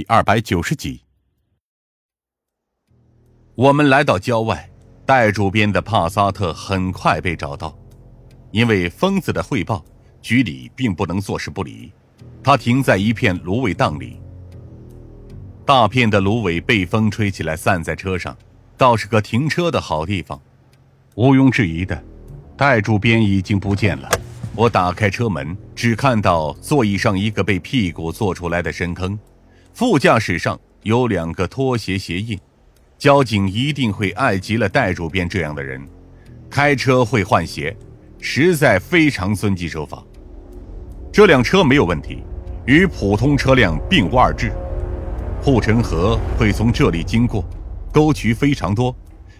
第二百九十集。我们来到郊外，戴主编的帕萨特很快被找到，因为疯子的汇报，局里并不能坐视不理。他停在一片芦苇荡里，大片的芦苇被风吹起来，散在车上，倒是个停车的好地方。毋庸置疑的，戴主编已经不见了。我打开车门，只看到座椅上一个被屁股坐出来的深坑，副驾驶上有两个拖鞋鞋印。交警一定会爱极了戴主编这样的人，开车会换鞋，实在非常遵纪守法。这辆车没有问题，与普通车辆并无二致。护城河会从这里经过，沟渠非常多，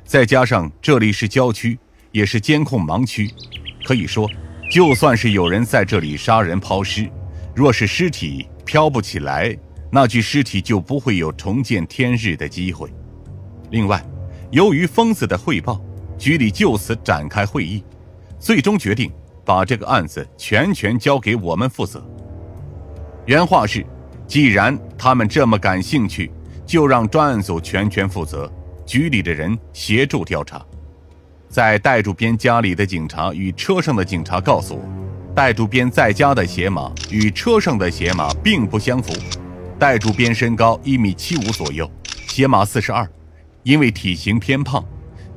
再加上这里是郊区，也是监控盲区，可以说。就算是有人在这里杀人抛尸，若是尸体飘不起来，那具尸体就不会有重见天日的机会。另外，由于疯子的汇报，局里就此展开会议，最终决定把这个案子全权交给我们负责。原话是：既然他们这么感兴趣，就让专案组全权负责，局里的人协助调查。在戴主编家里的警察与车上的警察告诉我，戴主编在家的鞋码与车上的鞋码并不相符。戴主编身高一米七五左右，鞋码四十二。因为体型偏胖，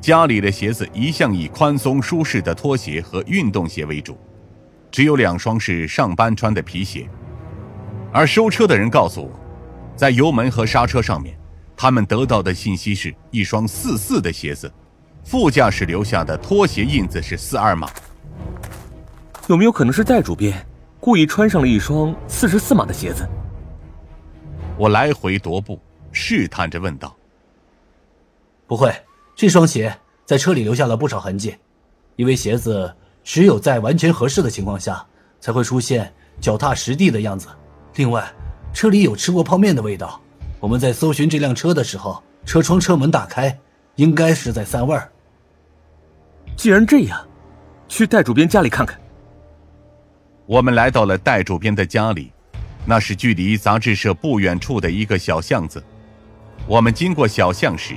家里的鞋子一向以宽松舒适的拖鞋和运动鞋为主，只有两双是上班穿的皮鞋。而收车的人告诉我，在油门和刹车上面，他们得到的信息是一双四四的鞋子。副驾驶留下的拖鞋印子是四二码，有没有可能是戴主编故意穿上了一双四十四码的鞋子？我来回踱步，试探着问道：“不会，这双鞋在车里留下了不少痕迹，因为鞋子只有在完全合适的情况下才会出现脚踏实地的样子。另外，车里有吃过泡面的味道。我们在搜寻这辆车的时候，车窗、车门打开，应该是在散味儿。”既然这样，去戴主编家里看看。我们来到了戴主编的家里，那是距离杂志社不远处的一个小巷子。我们经过小巷时，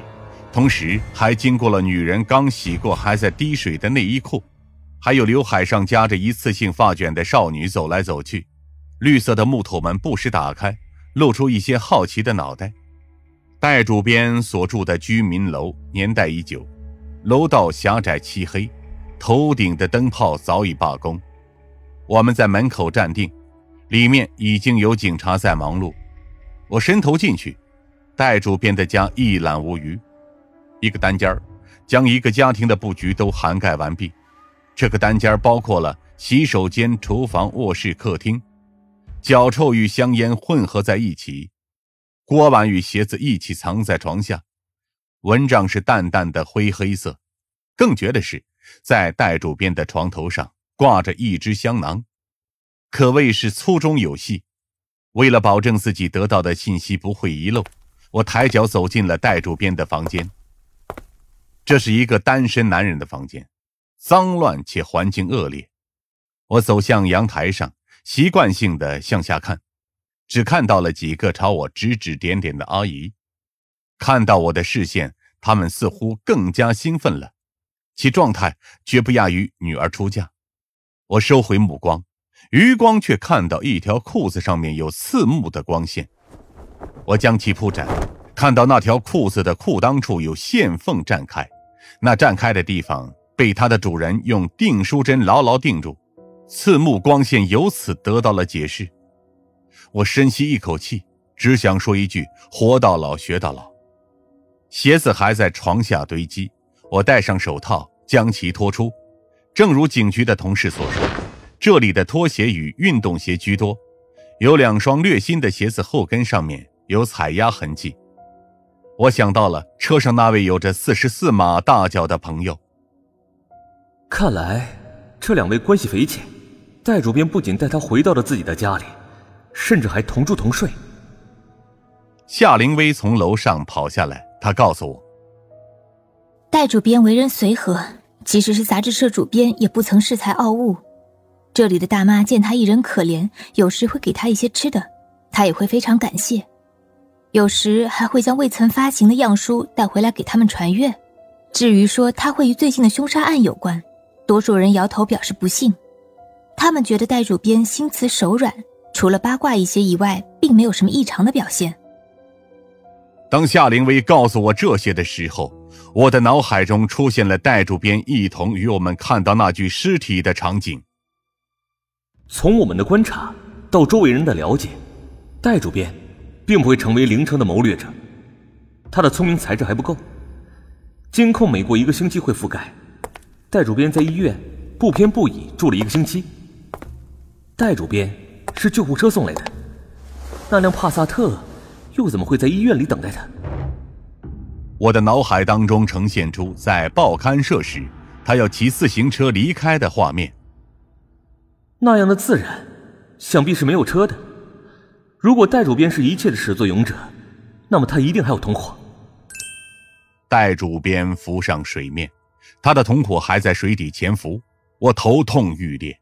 同时还经过了女人刚洗过还在滴水的内衣裤，还有刘海上夹着一次性发卷的少女走来走去。绿色的木头门不时打开，露出一些好奇的脑袋。戴主编所住的居民楼年代已久。楼道狭窄漆黑，头顶的灯泡早已罢工。我们在门口站定，里面已经有警察在忙碌。我伸头进去，戴主编的家一览无余，一个单间儿将一个家庭的布局都涵盖完毕。这个单间包括了洗手间、厨房、卧室、客厅，脚臭与香烟混合在一起，锅碗与鞋子一起藏在床下。蚊帐是淡淡的灰黑色，更绝的是，在戴主编的床头上挂着一只香囊，可谓是粗中有细。为了保证自己得到的信息不会遗漏，我抬脚走进了戴主编的房间。这是一个单身男人的房间，脏乱且环境恶劣。我走向阳台上，习惯性的向下看，只看到了几个朝我指指点点的阿姨。看到我的视线，他们似乎更加兴奋了，其状态绝不亚于女儿出嫁。我收回目光，余光却看到一条裤子上面有刺目的光线。我将其铺展，看到那条裤子的裤裆处有线缝绽开，那绽开的地方被它的主人用订书针牢牢钉住，刺目光线由此得到了解释。我深吸一口气，只想说一句：活到老，学到老。鞋子还在床下堆积，我戴上手套将其拖出。正如警局的同事所说，这里的拖鞋与运动鞋居多，有两双略新的鞋子后跟上面有踩压痕迹。我想到了车上那位有着四十四码大脚的朋友。看来这两位关系匪浅，戴主编不仅带他回到了自己的家里，甚至还同住同睡。夏灵薇从楼上跑下来。她告诉我，戴主编为人随和，即使是杂志社主编，也不曾恃才傲物。这里的大妈见他一人可怜，有时会给他一些吃的，他也会非常感谢。有时还会将未曾发行的样书带回来给他们传阅。至于说他会与最近的凶杀案有关，多数人摇头表示不信。他们觉得戴主编心慈手软，除了八卦一些以外，并没有什么异常的表现。当夏灵薇告诉我这些的时候，我的脑海中出现了戴主编一同与我们看到那具尸体的场景。从我们的观察到周围人的了解，戴主编并不会成为凌城的谋略者，他的聪明才智还不够。监控每过一个星期会覆盖。戴主编在医院不偏不倚住了一个星期。戴主编是救护车送来的，那辆帕萨特。又怎么会在医院里等待他？我的脑海当中呈现出在报刊社时，他要骑自行车离开的画面。那样的自然，想必是没有车的。如果戴主编是一切的始作俑者，那么他一定还有同伙。戴主编浮上水面，他的同伙还在水底潜伏。我头痛欲裂。